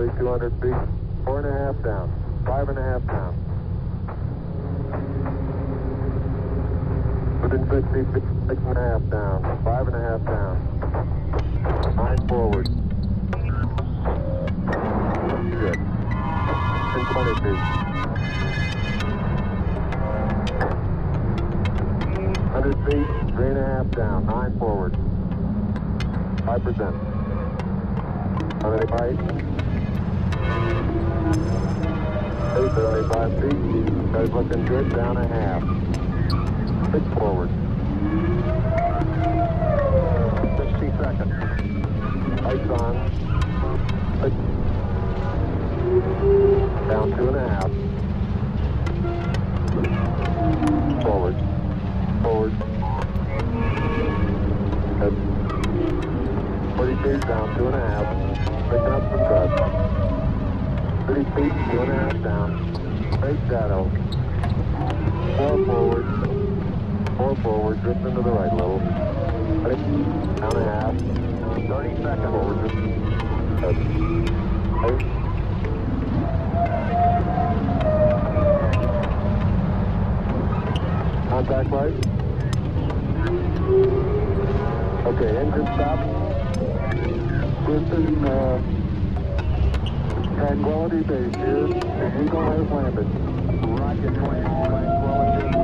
down 200 feet. Four and a half down. Five and a half down. Within 60 feet, six and a half down. Five and a half down. Nine forward. In 20 feet. 100 feet, three and a half down. Nine forward. 5%. How many right? 875 feet. Looking good. Down a half. Six forward. 60 seconds. Lights on. Six. Down two and a half. 30 feet, two and a half down. Straight shadow. Four forward. Four forward, drift into the right a little. Ready? Down a half. 30 seconds. Forward, drift. Ready? Contact light. Okay, engine stop. Houston, uh, Tranquility Base here. The Eagle has landed. Roger 20, Tranquility.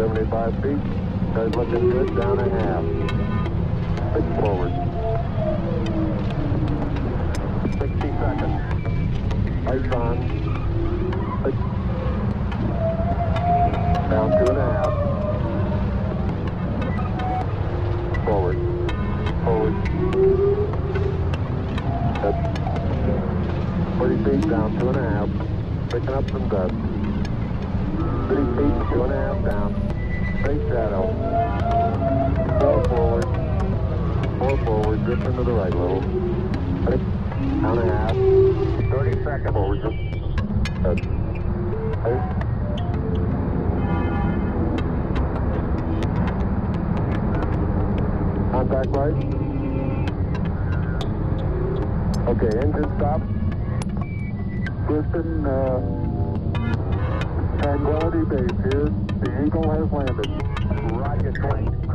75 feet. Guys looking good, down a half. Six forward. 60 seconds. Ice on. Six. Down two and a half. Forward. Forward. That's 40 feet, down two and a half. Picking up some dust. 30 feet, Drift into the right a little. Six. Down a half. 30 seconds. Forward. Good. Eight. Contact light. Okay, engine stop. Houston, uh, Tranquility Base here. The Eagle has landed. Rocket point.